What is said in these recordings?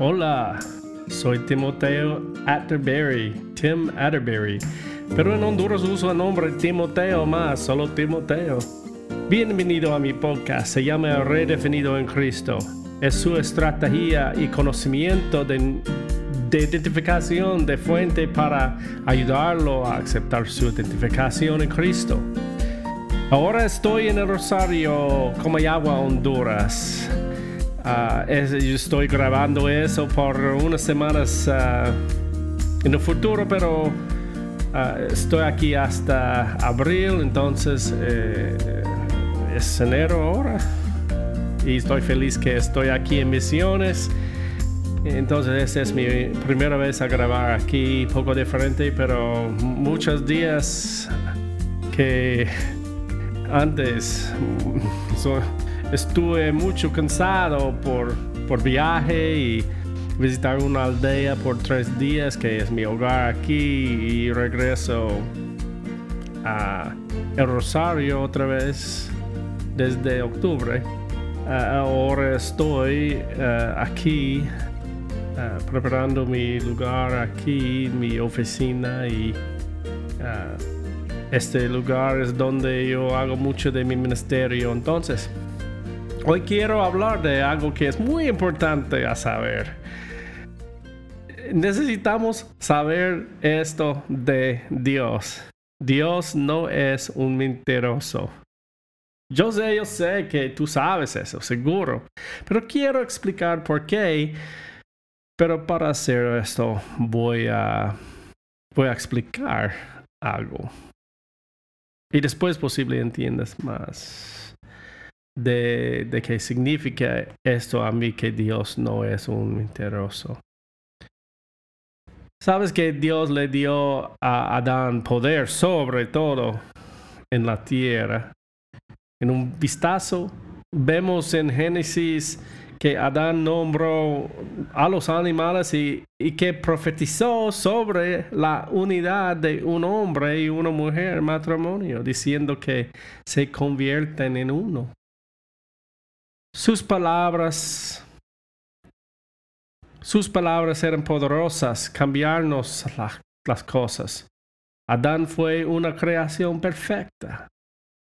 Hola, soy Timoteo Atterbury, Tim Atterbury, pero en Honduras uso el nombre Timoteo más, solo Timoteo. Bienvenido a mi podcast, se llama Redefinido en Cristo. Es su estrategia y conocimiento de, de identificación de fuente para ayudarlo a aceptar su identificación en Cristo. Ahora estoy en el Rosario, Comayagua, Honduras. Yo estoy grabando eso por unas semanas uh, en el futuro, pero uh, estoy aquí hasta abril, entonces eh, es enero ahora. Y estoy feliz que estoy aquí en Misiones. Entonces, esta es mi primera vez a grabar aquí, poco diferente, pero muchos días que antes estuve mucho cansado por, por viaje y visitar una aldea por tres días que es mi hogar aquí y regreso a El Rosario otra vez desde octubre. ahora estoy uh, aquí uh, preparando mi lugar aquí, mi oficina y este lugar es donde yo hago mucho de mi ministerio. Entonces, hoy quiero hablar de algo que es muy importante a saber. Necesitamos saber esto de Dios. Dios no es un mentiroso. Yo sé, yo sé que tú sabes eso, seguro. Pero quiero explicar por qué. Pero para hacer esto voy a, voy a explicar algo. Y después posible entiendas más de, de qué significa esto a mí que Dios no es un mentiroso. Sabes que Dios le dio a Adán poder sobre todo en la tierra. En un vistazo vemos en Génesis que Adán nombró a los animales y, que profetizó sobre la unidad de un hombre y una mujer matrimonio, diciendo que se convierten en uno. Sus palabras, sus palabras eran poderosas, cambiarnos las cosas. Adán fue una creación perfecta.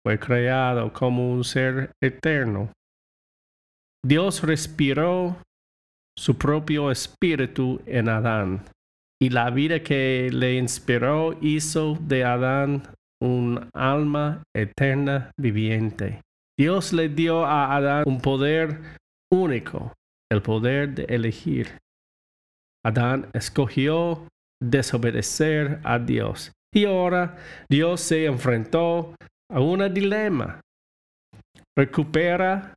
Fue creado como un ser eterno Dios respiró su propio espíritu en Adán y la vida que le inspiró hizo de Adán un alma eterna viviente. Dios le dio a Adán un poder único, el poder de elegir. Adán escogió desobedecer a Dios y ahora Dios se enfrentó a un dilema. Recupera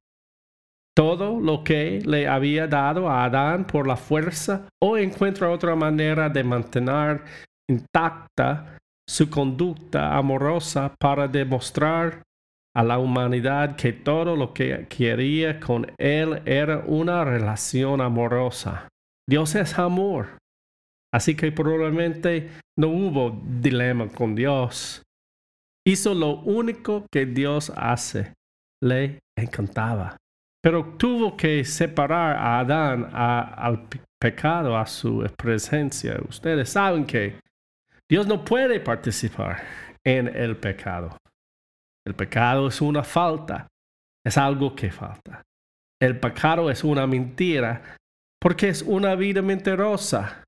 todo lo que le había dado a Adán por la fuerza o encuentra otra manera de mantener intacta su conducta amorosa para demostrar a la humanidad que todo lo que quería con él era una relación amorosa. Dios es amor. Así que probablemente no hubo dilema con Dios. Hizo lo único que Dios hace. Le encantaba. Pero tuvo que separar a Adán al pecado, a su presencia. Ustedes saben que Dios no puede participar en el pecado. El pecado es una falta, es algo que falta. El pecado es una mentira porque es una vida mentirosa.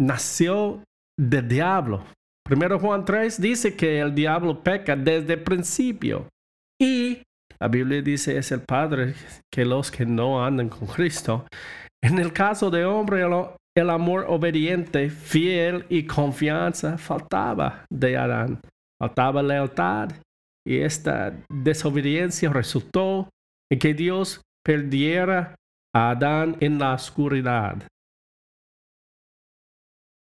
Nació del diablo. Primero Juan 3 dice que el diablo peca desde el principio y la Biblia dice es el Padre que los que no andan con Cristo. En el caso de hombre, el, amor obediente, fiel y confianza faltaba de Adán. Faltaba lealtad y esta desobediencia resultó en que Dios perdiera a Adán en la oscuridad.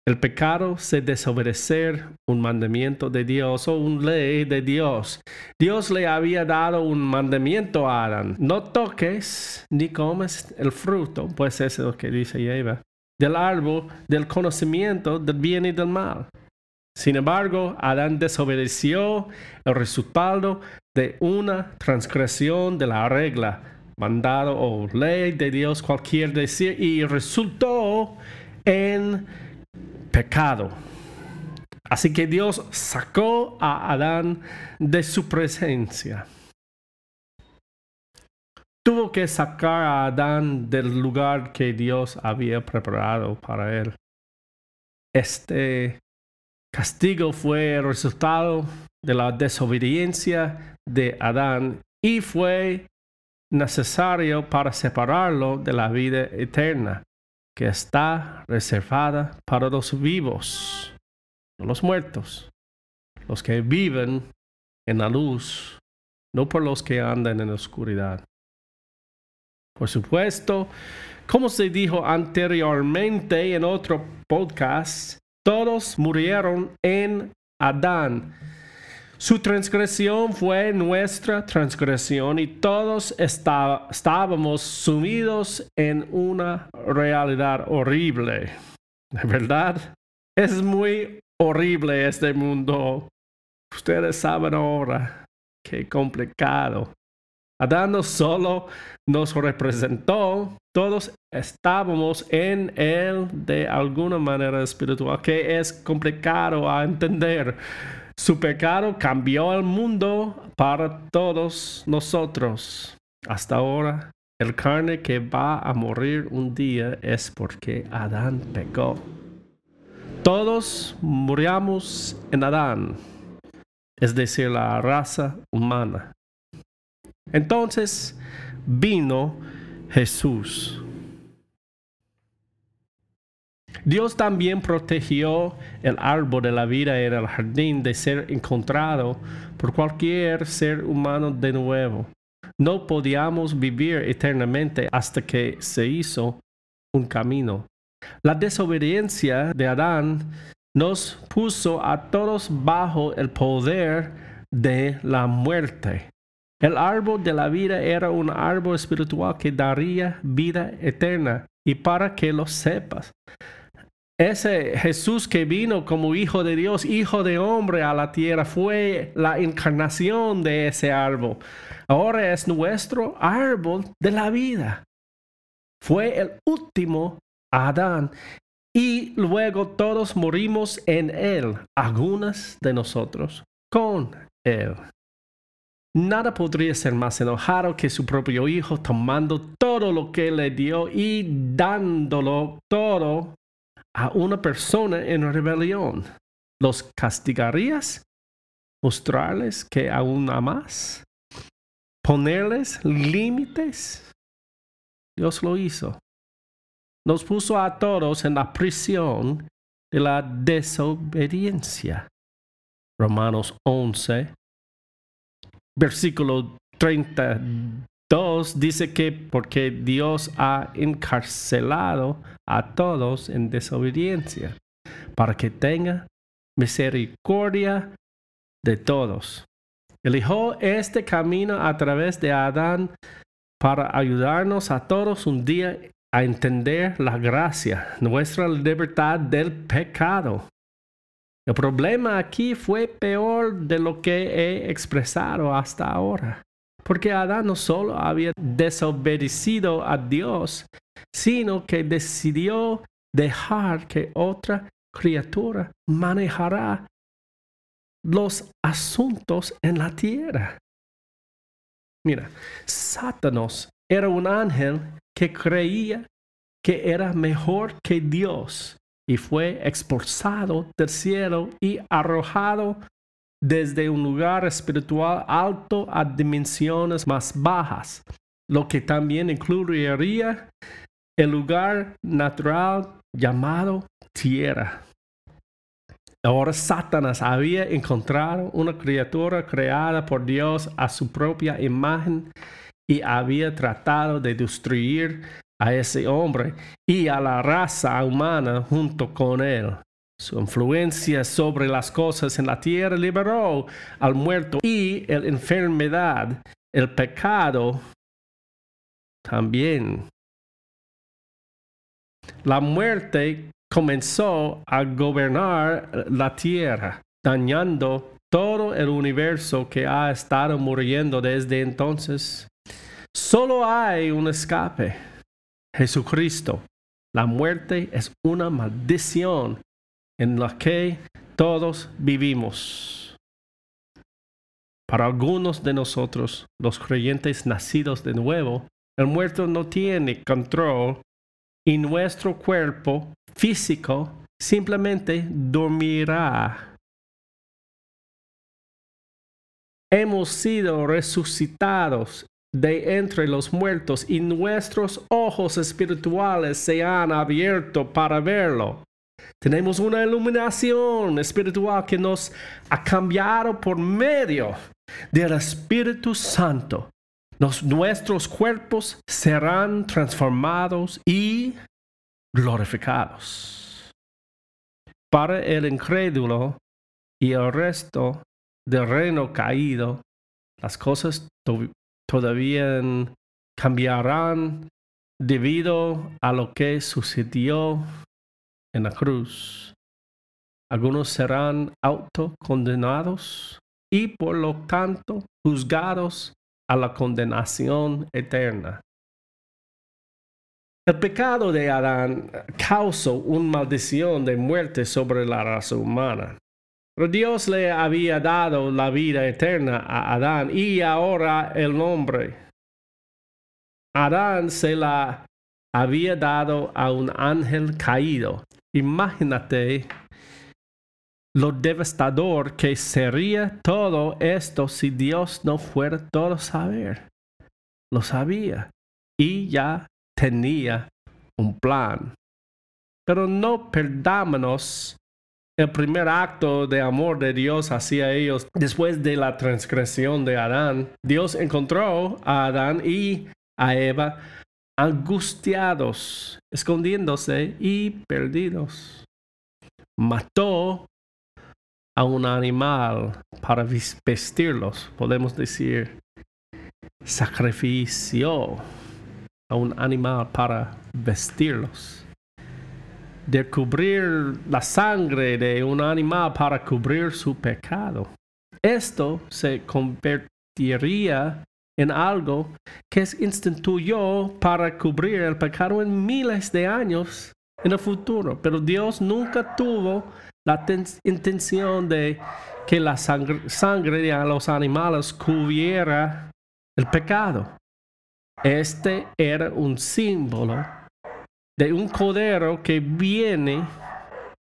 El pecado se desobedecer un mandamiento de Dios o una ley de Dios. Dios le había dado un mandamiento a Adán. No toques ni comes el fruto, pues eso es lo que dice Eva, del árbol del conocimiento del bien y del mal. Sin embargo, Adán desobedeció el resultado de una transgresión de la regla mandado o ley de Dios, cualquier decir, y resultó en pecado. Así que Dios sacó a Adán de su presencia. Tuvo que sacar a Adán del lugar que Dios había preparado para él. Este castigo fue el resultado de la desobediencia de Adán y fue necesario para separarlo de la vida eterna que está reservada para los vivos, no los muertos, los que viven en la luz, no por los que andan en la oscuridad. Por supuesto, como se dijo anteriormente en otro podcast, todos murieron en Adán. Su transgresión fue nuestra transgresión y todos estábamos sumidos en una realidad horrible. ¿Verdad? Es muy horrible este mundo. Ustedes saben ahora qué complicado. Adán no solo nos representó, todos estábamos en él de alguna manera espiritual, que es complicado a entender. Su pecado cambió el mundo para todos nosotros. Hasta ahora, el carne que va a morir un día es porque Adán pecó. Todos muramos en Adán, es decir, la raza humana. Entonces vino Jesús. Dios también protegió el árbol de la vida en el jardín de ser encontrado por cualquier ser humano de nuevo. No podíamos vivir eternamente hasta que se hizo un camino. La desobediencia de Adán nos puso a todos bajo el poder de la muerte. El árbol de la vida era un árbol espiritual que daría vida eterna. Y para que lo sepas, ese Jesús que vino como hijo de Dios, hijo de hombre a la tierra, fue la encarnación de ese árbol. Ahora es nuestro árbol de la vida. Fue el último Adán y luego todos morimos en él, algunas de nosotros con él. Nada podría ser más enojado que su propio hijo tomando todo lo que le dio y dándolo todo a una persona en rebelión. ¿Los castigarías? ¿Mostrarles que aún amas? ¿Ponerles límites? Dios lo hizo. Nos puso a todos en la prisión de la desobediencia. Romanos 11, versículo 32 dice que porque Dios ha encarcelado a todos en desobediencia, para que tenga misericordia de todos. Eligió este camino a través de Adán para ayudarnos a todos un día a entender la gracia, nuestra libertad del pecado. El problema aquí fue peor de lo que he expresado hasta ahora, porque Adán no solo había desobedecido a Dios, sino que decidió dejar que otra criatura manejara los asuntos en la tierra. Mira, Satanás era un ángel que creía que era mejor que Dios y fue expulsado del cielo y arrojado desde un lugar espiritual alto a dimensiones más bajas, lo que también incluiría el lugar natural llamado tierra. Ahora Satanás había encontrado una criatura creada por Dios a su propia imagen y había tratado de destruir a ese hombre y a la raza humana junto con él. Su influencia sobre las cosas en la tierra liberó al muerto y la enfermedad, el pecado también. La muerte comenzó a gobernar la tierra, dañando todo el universo que ha estado muriendo desde entonces Solo hay un escape. Jesucristo. La muerte es una maldición en la que todos vivimos. Para algunos de nosotros, los creyentes nacidos de nuevo, el muerto no tiene control y nuestro cuerpo físico simplemente dormirá. Hemos sido resucitados de entre los muertos y nuestros ojos espirituales se han abierto para verlo. Tenemos una iluminación espiritual que nos ha cambiado por medio del Espíritu Santo. nuestros cuerpos serán transformados y glorificados. Para el incrédulo y el resto del reino caído, las cosas todavía cambiarán debido a lo que sucedió en la cruz. Algunos serán autocondenados y por lo tanto juzgados a la condenación eterna. El pecado de Adán causó una maldición de muerte sobre la raza humana. Dios le había dado la vida eterna a Adán y ahora el nombre. Adán se la había dado a un ángel caído. Imagínate lo devastador que sería todo esto si Dios no fuera todo saber. Lo sabía y ya tenía un plan. Pero no perdámonos el primer acto de amor de Dios hacia ellos después de la transgresión de Adán. Dios encontró a Adán y a Eva angustiados, escondiéndose y perdidos. Mató a un animal para vestirlos, podemos decir, sacrifició a un animal para vestirlos de cubrir la sangre de un animal para cubrir su pecado. Esto se convertiría en algo que es instituyó para cubrir el pecado en miles de años en el futuro. Pero Dios nunca tuvo la intención de que la sangre, sangre de los animales cubriera el pecado. Este era un símbolo de un cordero que viene,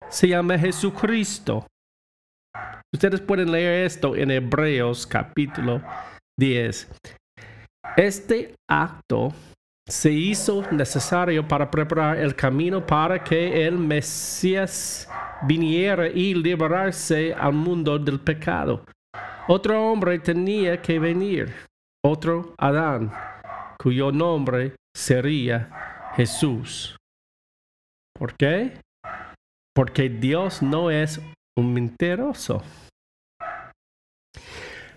se llama Jesucristo. Ustedes pueden leer esto en Hebreos capítulo 10. Este acto se hizo necesario para preparar el camino para que el Mesías viniera y liberarse al mundo del pecado. Otro hombre tenía que venir, otro Adán, cuyo nombre sería Jesús. ¿Por qué? Porque Dios no es un mentiroso.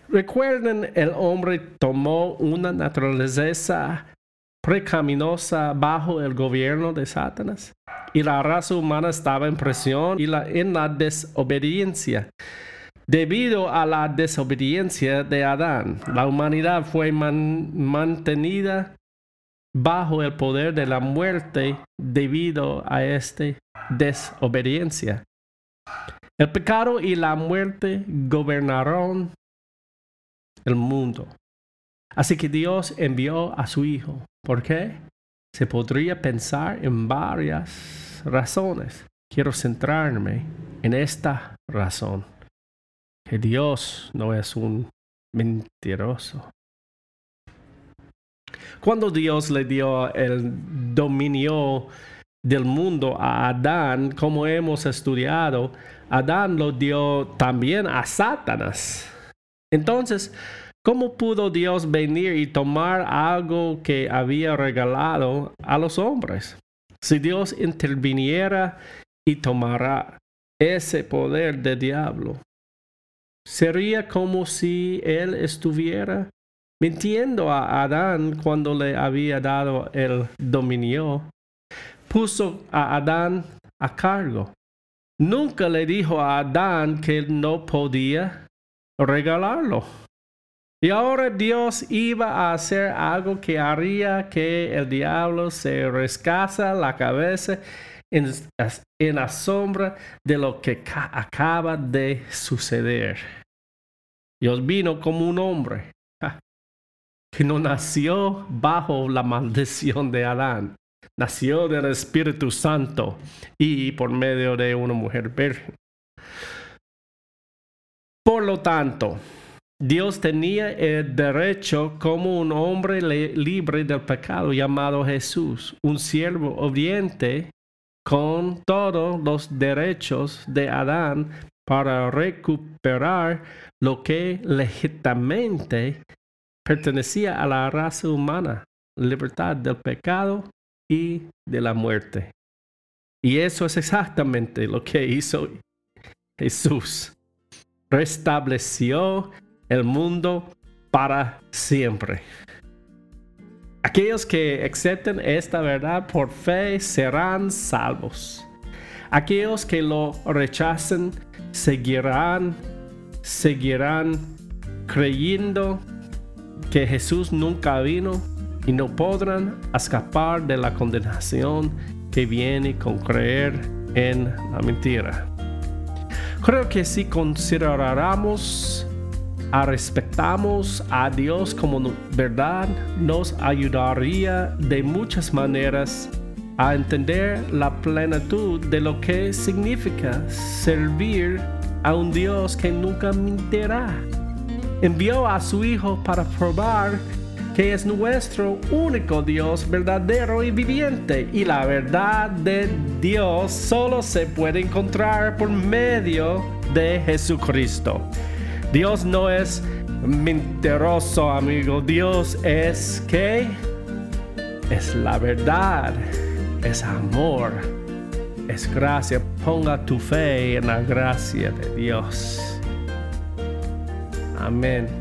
Recuerden, el hombre tomó una naturaleza precaminosa bajo el gobierno de Satanás y la raza humana estaba en presión y en la desobediencia. Debido a la desobediencia de Adán, la humanidad fue mantenida bajo el poder de la muerte debido a esta desobediencia. El pecado y la muerte gobernaron el mundo. Así que Dios envió a su Hijo. ¿Por qué? Se podría pensar en varias razones. Quiero centrarme en esta razón. Que Dios no es un mentiroso. Cuando Dios le dio el dominio del mundo a Adán, como hemos estudiado, Adán lo dio también a Satanás. Entonces, ¿cómo pudo Dios venir y tomar algo que había regalado a los hombres? Si Dios interviniera y tomara ese poder de diablo, sería como si Él estuviera mintiendo a Adán cuando le había dado el dominio, puso a Adán a cargo. Nunca le dijo a Adán que no podía regalarlo. Y ahora Dios iba a hacer algo que haría que el diablo se rescasa la cabeza en, en asombra de lo que acaba de suceder. Dios vino como un hombre que no nació bajo la maldición de Adán, nació del Espíritu Santo y por medio de una mujer virgen. Por lo tanto, Dios tenía el derecho como un hombre libre del pecado llamado Jesús, un siervo obediente con todos los derechos de Adán para recuperar lo que legítimamente pertenecía a la raza humana, libertad del pecado y de la muerte. Y eso es exactamente lo que hizo Jesús. Restableció el mundo para siempre. Aquellos que acepten esta verdad por fe serán salvos. Aquellos que lo rechacen seguirán, seguirán creyendo que Jesús nunca vino y no podrán escapar de la condenación que viene con creer en la mentira. Creo que si consideráramos a respetamos a Dios como verdad, nos ayudaría de muchas maneras a entender la plenitud de lo que significa servir a un Dios que nunca mentirá. Envió a su Hijo para probar que es nuestro único Dios verdadero y viviente. Y la verdad de Dios solo se puede encontrar por medio de Jesucristo. Dios no es mentiroso, amigo. Dios es que es la verdad, es amor, es gracia. Ponga tu fe en la gracia de Dios. Amen.